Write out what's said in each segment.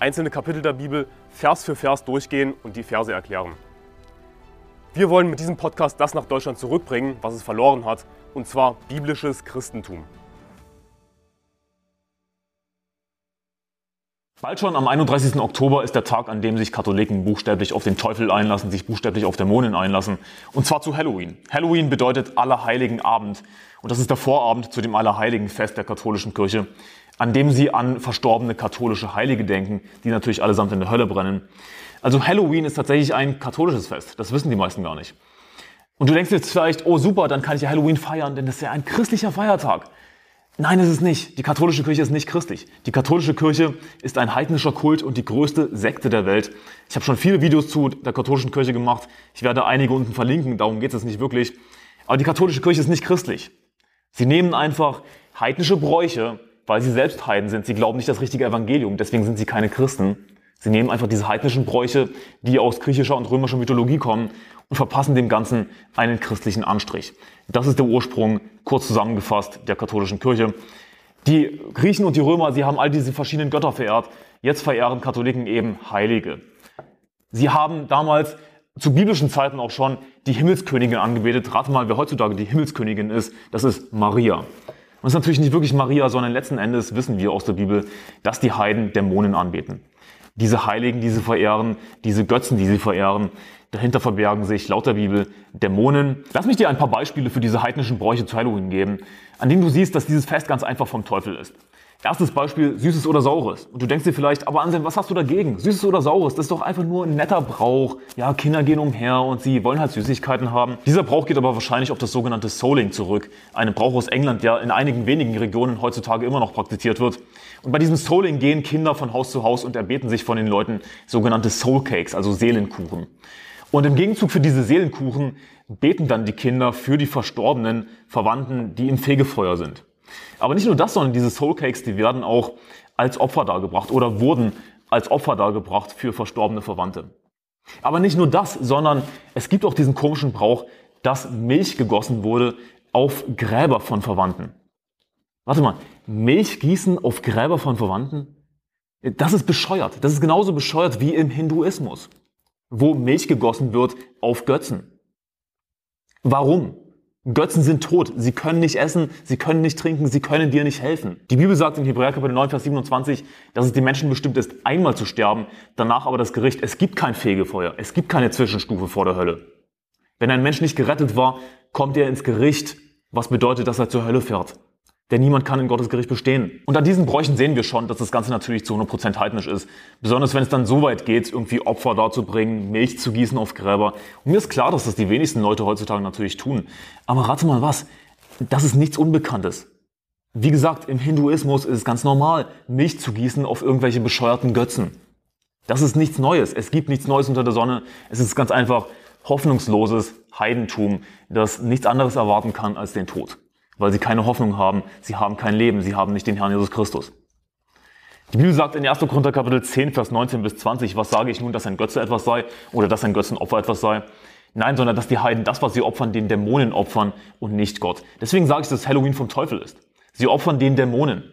einzelne Kapitel der Bibel Vers für Vers durchgehen und die Verse erklären. Wir wollen mit diesem Podcast das nach Deutschland zurückbringen, was es verloren hat, und zwar biblisches Christentum. Bald schon am 31. Oktober ist der Tag, an dem sich Katholiken buchstäblich auf den Teufel einlassen, sich buchstäblich auf Dämonen einlassen. Und zwar zu Halloween. Halloween bedeutet Allerheiligen Abend. Und das ist der Vorabend zu dem Allerheiligenfest der katholischen Kirche, an dem sie an verstorbene katholische Heilige denken, die natürlich allesamt in der Hölle brennen. Also Halloween ist tatsächlich ein katholisches Fest. Das wissen die meisten gar nicht. Und du denkst jetzt vielleicht, oh super, dann kann ich ja Halloween feiern, denn das ist ja ein christlicher Feiertag. Nein, ist es nicht. Die katholische Kirche ist nicht christlich. Die katholische Kirche ist ein heidnischer Kult und die größte Sekte der Welt. Ich habe schon viele Videos zu der katholischen Kirche gemacht. Ich werde einige unten verlinken, darum geht es nicht wirklich. Aber die katholische Kirche ist nicht christlich. Sie nehmen einfach heidnische Bräuche, weil sie selbst Heiden sind. Sie glauben nicht das richtige Evangelium, deswegen sind sie keine Christen. Sie nehmen einfach diese heidnischen Bräuche, die aus griechischer und römischer Mythologie kommen und verpassen dem Ganzen einen christlichen Anstrich. Das ist der Ursprung, kurz zusammengefasst, der katholischen Kirche. Die Griechen und die Römer, sie haben all diese verschiedenen Götter verehrt. Jetzt verehren Katholiken eben Heilige. Sie haben damals zu biblischen Zeiten auch schon die Himmelskönigin angebetet. Rate mal, wer heutzutage die Himmelskönigin ist. Das ist Maria. Und es ist natürlich nicht wirklich Maria, sondern letzten Endes wissen wir aus der Bibel, dass die Heiden Dämonen anbeten diese Heiligen, die sie verehren, diese Götzen, die sie verehren. Dahinter verbergen sich laut der Bibel Dämonen. Lass mich dir ein paar Beispiele für diese heidnischen Bräuche zu Halloween geben, an denen du siehst, dass dieses Fest ganz einfach vom Teufel ist. Erstes Beispiel, Süßes oder Saures. Und du denkst dir vielleicht, aber Anselm, was hast du dagegen? Süßes oder Saures, das ist doch einfach nur ein netter Brauch. Ja, Kinder gehen umher und sie wollen halt Süßigkeiten haben. Dieser Brauch geht aber wahrscheinlich auf das sogenannte Souling zurück. Ein Brauch aus England, der in einigen wenigen Regionen heutzutage immer noch praktiziert wird. Und bei diesem Souling gehen Kinder von Haus zu Haus und erbeten sich von den Leuten sogenannte Soul Cakes, also Seelenkuchen. Und im Gegenzug für diese Seelenkuchen beten dann die Kinder für die verstorbenen Verwandten, die im Fegefeuer sind. Aber nicht nur das, sondern diese Soul Cakes, die werden auch als Opfer dargebracht oder wurden als Opfer dargebracht für verstorbene Verwandte. Aber nicht nur das, sondern es gibt auch diesen komischen Brauch, dass Milch gegossen wurde auf Gräber von Verwandten. Warte mal, Milch gießen auf Gräber von Verwandten? Das ist bescheuert. Das ist genauso bescheuert wie im Hinduismus, wo Milch gegossen wird auf Götzen. Warum? Götzen sind tot. Sie können nicht essen, sie können nicht trinken, sie können dir nicht helfen. Die Bibel sagt in Hebräer Kapitel 9, Vers 27, dass es den Menschen bestimmt ist, einmal zu sterben, danach aber das Gericht. Es gibt kein Fegefeuer, es gibt keine Zwischenstufe vor der Hölle. Wenn ein Mensch nicht gerettet war, kommt er ins Gericht, was bedeutet, dass er zur Hölle fährt. Denn niemand kann in Gottes Gericht bestehen. Und an diesen Bräuchen sehen wir schon, dass das Ganze natürlich zu 100% heidnisch ist. Besonders wenn es dann so weit geht, irgendwie Opfer darzubringen, Milch zu gießen auf Gräber. Und mir ist klar, dass das die wenigsten Leute heutzutage natürlich tun. Aber rate mal was, das ist nichts Unbekanntes. Wie gesagt, im Hinduismus ist es ganz normal, Milch zu gießen auf irgendwelche bescheuerten Götzen. Das ist nichts Neues. Es gibt nichts Neues unter der Sonne. Es ist ganz einfach hoffnungsloses Heidentum, das nichts anderes erwarten kann als den Tod weil sie keine Hoffnung haben, sie haben kein Leben, sie haben nicht den Herrn Jesus Christus. Die Bibel sagt in 1. Korinther Kapitel 10, Vers 19 bis 20, was sage ich nun, dass ein Götze etwas sei oder dass ein Götzenopfer etwas sei? Nein, sondern dass die Heiden das, was sie opfern, den Dämonen opfern und nicht Gott. Deswegen sage ich, dass Halloween vom Teufel ist. Sie opfern den Dämonen.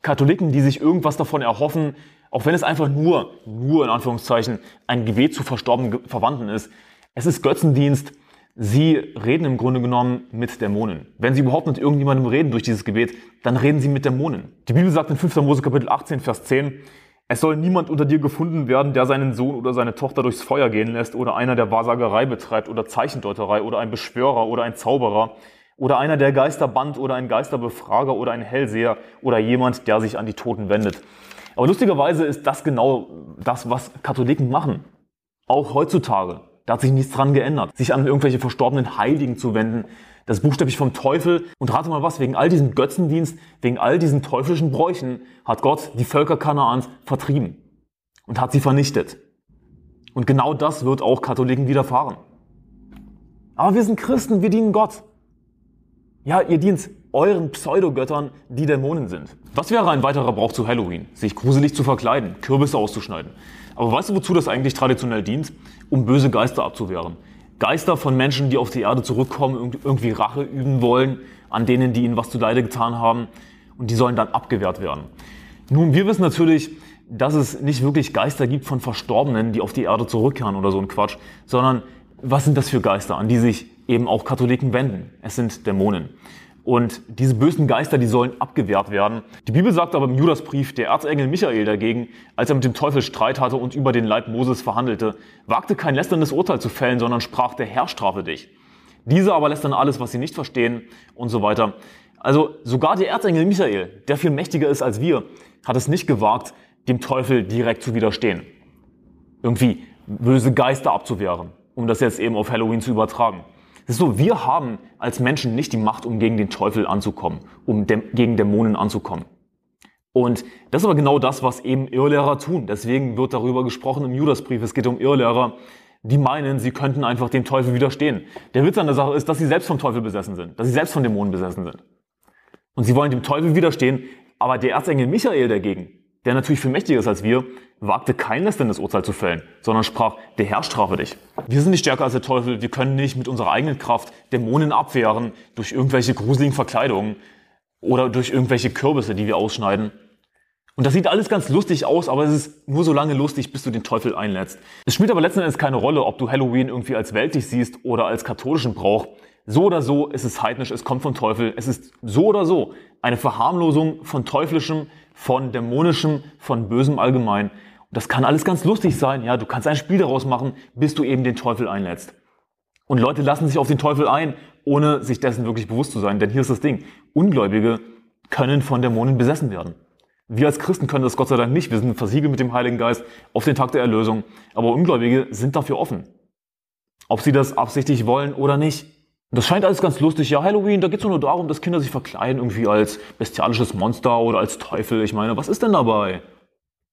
Katholiken, die sich irgendwas davon erhoffen, auch wenn es einfach nur, nur in Anführungszeichen, ein Gebet zu verstorbenen Verwandten ist, es ist Götzendienst, Sie reden im Grunde genommen mit Dämonen. Wenn Sie überhaupt mit irgendjemandem reden durch dieses Gebet, dann reden Sie mit Dämonen. Die Bibel sagt in 5. Mose Kapitel 18, Vers 10, es soll niemand unter dir gefunden werden, der seinen Sohn oder seine Tochter durchs Feuer gehen lässt oder einer, der Wahrsagerei betreibt oder Zeichendeuterei oder ein Beschwörer oder ein Zauberer oder einer, der Geister band oder ein Geisterbefrager oder ein Hellseher oder jemand, der sich an die Toten wendet. Aber lustigerweise ist das genau das, was Katholiken machen. Auch heutzutage. Da hat sich nichts dran geändert. Sich an irgendwelche verstorbenen Heiligen zu wenden, das ist buchstäblich vom Teufel. Und rate mal was, wegen all diesem Götzendienst, wegen all diesen teuflischen Bräuchen hat Gott die Völker Kanaans vertrieben und hat sie vernichtet. Und genau das wird auch Katholiken widerfahren. Aber wir sind Christen, wir dienen Gott. Ja, ihr dient euren Pseudogöttern, die Dämonen sind. Was wäre ein weiterer Brauch zu Halloween? Sich gruselig zu verkleiden, Kürbisse auszuschneiden. Aber weißt du, wozu das eigentlich traditionell dient? Um böse Geister abzuwehren. Geister von Menschen, die auf die Erde zurückkommen, irgendwie Rache üben wollen an denen, die ihnen was zu Leide getan haben. Und die sollen dann abgewehrt werden. Nun, wir wissen natürlich, dass es nicht wirklich Geister gibt von Verstorbenen, die auf die Erde zurückkehren oder so ein Quatsch, sondern was sind das für Geister, an die sich eben auch Katholiken wenden? Es sind Dämonen. Und diese bösen Geister, die sollen abgewehrt werden. Die Bibel sagt aber im Judasbrief, der Erzengel Michael dagegen, als er mit dem Teufel Streit hatte und über den Leib Moses verhandelte, wagte kein lästerndes Urteil zu fällen, sondern sprach, der Herr strafe dich. Diese aber lässt dann alles, was sie nicht verstehen und so weiter. Also sogar der Erzengel Michael, der viel mächtiger ist als wir, hat es nicht gewagt, dem Teufel direkt zu widerstehen. Irgendwie böse Geister abzuwehren, um das jetzt eben auf Halloween zu übertragen. So, wir haben als Menschen nicht die Macht, um gegen den Teufel anzukommen, um gegen Dämonen anzukommen. Und das ist aber genau das, was eben Irrlehrer tun. Deswegen wird darüber gesprochen im Judasbrief. Es geht um Irrlehrer, die meinen, sie könnten einfach dem Teufel widerstehen. Der Witz an der Sache ist, dass sie selbst vom Teufel besessen sind, dass sie selbst von Dämonen besessen sind. Und sie wollen dem Teufel widerstehen, aber der Erzengel Michael dagegen, der natürlich viel mächtiger ist als wir, wagte kein lästerndes Urteil zu fällen, sondern sprach, der Herr strafe dich. Wir sind nicht stärker als der Teufel, wir können nicht mit unserer eigenen Kraft Dämonen abwehren durch irgendwelche gruseligen Verkleidungen oder durch irgendwelche Kürbisse, die wir ausschneiden. Und das sieht alles ganz lustig aus, aber es ist nur so lange lustig, bis du den Teufel einlädst. Es spielt aber letzten Endes keine Rolle, ob du Halloween irgendwie als weltlich siehst oder als katholischen Brauch. So oder so ist es heidnisch, es kommt vom Teufel. Es ist so oder so eine Verharmlosung von teuflischem, von dämonischem, von bösem allgemein. Und das kann alles ganz lustig sein. Ja, du kannst ein Spiel daraus machen, bis du eben den Teufel einlädst. Und Leute lassen sich auf den Teufel ein, ohne sich dessen wirklich bewusst zu sein. Denn hier ist das Ding. Ungläubige können von Dämonen besessen werden. Wir als Christen können das Gott sei Dank nicht. Wir sind versiegelt mit dem Heiligen Geist auf den Tag der Erlösung. Aber Ungläubige sind dafür offen. Ob sie das absichtlich wollen oder nicht. Das scheint alles ganz lustig. Ja, Halloween, da geht es nur darum, dass Kinder sich verkleiden irgendwie als bestialisches Monster oder als Teufel. Ich meine, was ist denn dabei?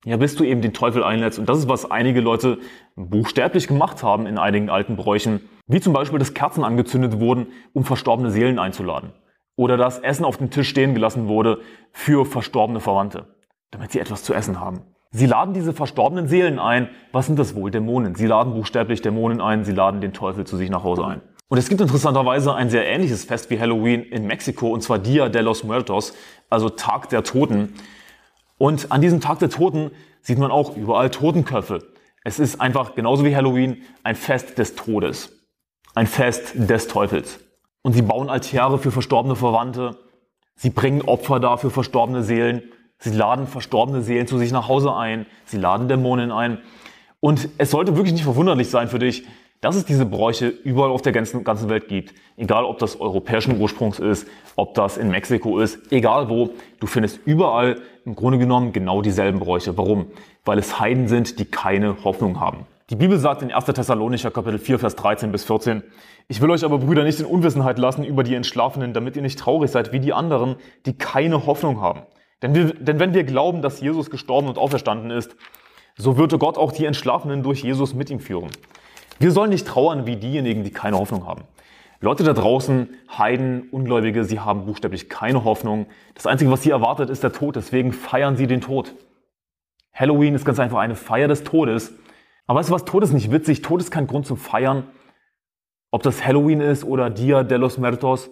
Ja, bis du eben den Teufel einlädst. Und das ist, was einige Leute buchstäblich gemacht haben in einigen alten Bräuchen. Wie zum Beispiel, dass Kerzen angezündet wurden, um verstorbene Seelen einzuladen. Oder dass Essen auf dem Tisch stehen gelassen wurde für verstorbene Verwandte, damit sie etwas zu essen haben. Sie laden diese verstorbenen Seelen ein. Was sind das wohl? Dämonen. Sie laden buchstäblich Dämonen ein. Sie laden den Teufel zu sich nach Hause ein. Und es gibt interessanterweise ein sehr ähnliches Fest wie Halloween in Mexiko, und zwar Dia de los Muertos, also Tag der Toten. Und an diesem Tag der Toten sieht man auch überall Totenköpfe. Es ist einfach genauso wie Halloween ein Fest des Todes. Ein Fest des Teufels. Und sie bauen Altäre für verstorbene Verwandte. Sie bringen Opfer dar für verstorbene Seelen. Sie laden verstorbene Seelen zu sich nach Hause ein. Sie laden Dämonen ein. Und es sollte wirklich nicht verwunderlich sein für dich, dass es diese Bräuche überall auf der ganzen, Welt gibt. Egal, ob das europäischen Ursprungs ist, ob das in Mexiko ist, egal wo, du findest überall im Grunde genommen genau dieselben Bräuche. Warum? Weil es Heiden sind, die keine Hoffnung haben. Die Bibel sagt in 1. Thessalonicher Kapitel 4, Vers 13 bis 14, ich will euch aber, Brüder, nicht in Unwissenheit lassen über die Entschlafenen, damit ihr nicht traurig seid wie die anderen, die keine Hoffnung haben. Denn, wir, denn wenn wir glauben, dass Jesus gestorben und auferstanden ist, so würde Gott auch die Entschlafenen durch Jesus mit ihm führen. Wir sollen nicht trauern wie diejenigen, die keine Hoffnung haben. Leute da draußen, Heiden, Ungläubige, sie haben buchstäblich keine Hoffnung. Das Einzige, was sie erwartet, ist der Tod. Deswegen feiern sie den Tod. Halloween ist ganz einfach eine Feier des Todes. Aber weißt du was? Tod ist nicht witzig. Tod ist kein Grund zum Feiern. Ob das Halloween ist oder Dia de los Muertos.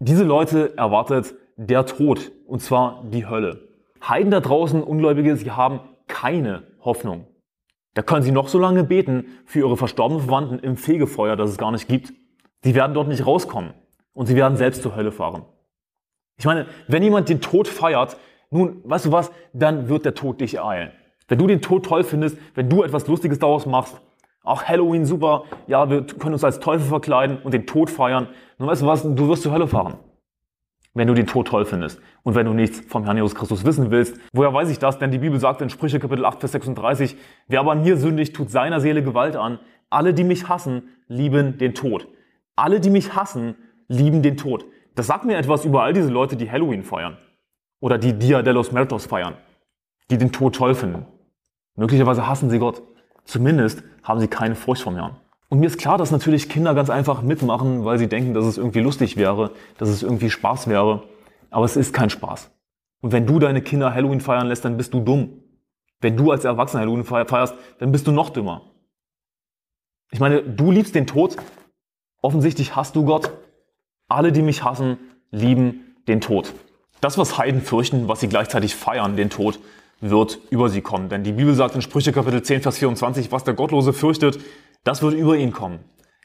Diese Leute erwartet der Tod. Und zwar die Hölle. Heiden da draußen, Ungläubige, sie haben keine Hoffnung. Da können Sie noch so lange beten für Ihre verstorbenen Verwandten im Fegefeuer, das es gar nicht gibt. Sie werden dort nicht rauskommen und Sie werden selbst zur Hölle fahren. Ich meine, wenn jemand den Tod feiert, nun, weißt du was, dann wird der Tod dich ereilen. Wenn du den Tod toll findest, wenn du etwas Lustiges daraus machst, auch Halloween super, ja, wir können uns als Teufel verkleiden und den Tod feiern, nun weißt du was, du wirst zur Hölle fahren wenn du den Tod toll findest und wenn du nichts vom Herrn Jesus Christus wissen willst. Woher weiß ich das? Denn die Bibel sagt in Sprüche Kapitel 8, Vers 36, wer aber an mir sündigt, tut seiner Seele Gewalt an. Alle, die mich hassen, lieben den Tod. Alle, die mich hassen, lieben den Tod. Das sagt mir etwas über all diese Leute, die Halloween feiern. Oder die Dia de los Muertos feiern. Die den Tod toll finden. Möglicherweise hassen sie Gott. Zumindest haben sie keine Furcht vom Herrn. Und mir ist klar, dass natürlich Kinder ganz einfach mitmachen, weil sie denken, dass es irgendwie lustig wäre, dass es irgendwie Spaß wäre. Aber es ist kein Spaß. Und wenn du deine Kinder Halloween feiern lässt, dann bist du dumm. Wenn du als Erwachsener Halloween feierst, dann bist du noch dümmer. Ich meine, du liebst den Tod. Offensichtlich hast du Gott. Alle, die mich hassen, lieben den Tod. Das, was Heiden fürchten, was sie gleichzeitig feiern, den Tod, wird über sie kommen. Denn die Bibel sagt in Sprüche Kapitel 10, Vers 24, was der Gottlose fürchtet, das wird über ihn kommen.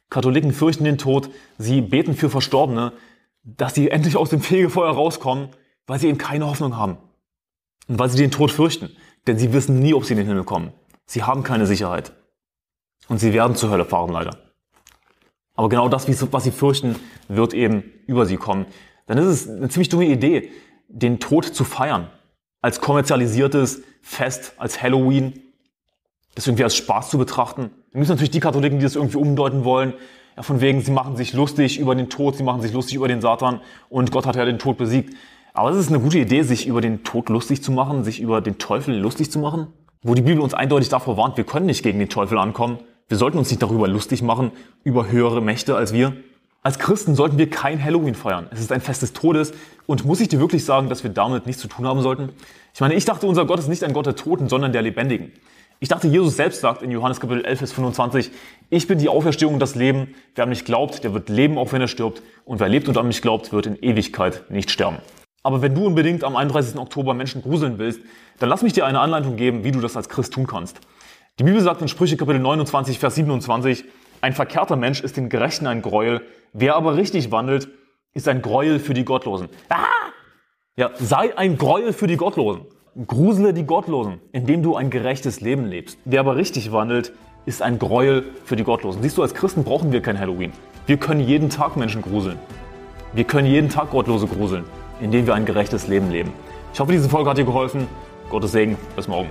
Katholiken fürchten den Tod, sie beten für Verstorbene, dass sie endlich aus dem Fegefeuer rauskommen, weil sie eben keine Hoffnung haben. Und weil sie den Tod fürchten. Denn sie wissen nie, ob sie in den Himmel kommen. Sie haben keine Sicherheit. Und sie werden zur Hölle fahren, leider. Aber genau das, was sie fürchten, wird eben über sie kommen. Dann ist es eine ziemlich dumme Idee, den Tod zu feiern. Als kommerzialisiertes Fest, als Halloween, das irgendwie als Spaß zu betrachten. Dann gibt es natürlich die Katholiken, die das irgendwie umdeuten wollen. Ja, von wegen, sie machen sich lustig über den Tod, sie machen sich lustig über den Satan und Gott hat ja den Tod besiegt. Aber es ist eine gute Idee, sich über den Tod lustig zu machen, sich über den Teufel lustig zu machen. Wo die Bibel uns eindeutig davor warnt, wir können nicht gegen den Teufel ankommen. Wir sollten uns nicht darüber lustig machen, über höhere Mächte als wir. Als Christen sollten wir kein Halloween feiern. Es ist ein Fest des Todes. Und muss ich dir wirklich sagen, dass wir damit nichts zu tun haben sollten? Ich meine, ich dachte, unser Gott ist nicht ein Gott der Toten, sondern der Lebendigen. Ich dachte, Jesus selbst sagt in Johannes Kapitel 11, Vers 25, ich bin die Auferstehung und das Leben. Wer an mich glaubt, der wird leben, auch wenn er stirbt. Und wer lebt und an mich glaubt, wird in Ewigkeit nicht sterben. Aber wenn du unbedingt am 31. Oktober Menschen gruseln willst, dann lass mich dir eine Anleitung geben, wie du das als Christ tun kannst. Die Bibel sagt in Sprüche Kapitel 29, Vers 27, ein verkehrter Mensch ist den Gerechten ein Gräuel, wer aber richtig wandelt, ist ein Gräuel für die Gottlosen. Ah! Ja, sei ein Gräuel für die Gottlosen. Grusele die Gottlosen, indem du ein gerechtes Leben lebst. Wer aber richtig wandelt, ist ein Gräuel für die Gottlosen. Siehst du, als Christen brauchen wir kein Halloween. Wir können jeden Tag Menschen gruseln. Wir können jeden Tag Gottlose gruseln, indem wir ein gerechtes Leben leben. Ich hoffe, diese Folge hat dir geholfen. Gottes Segen. Bis morgen.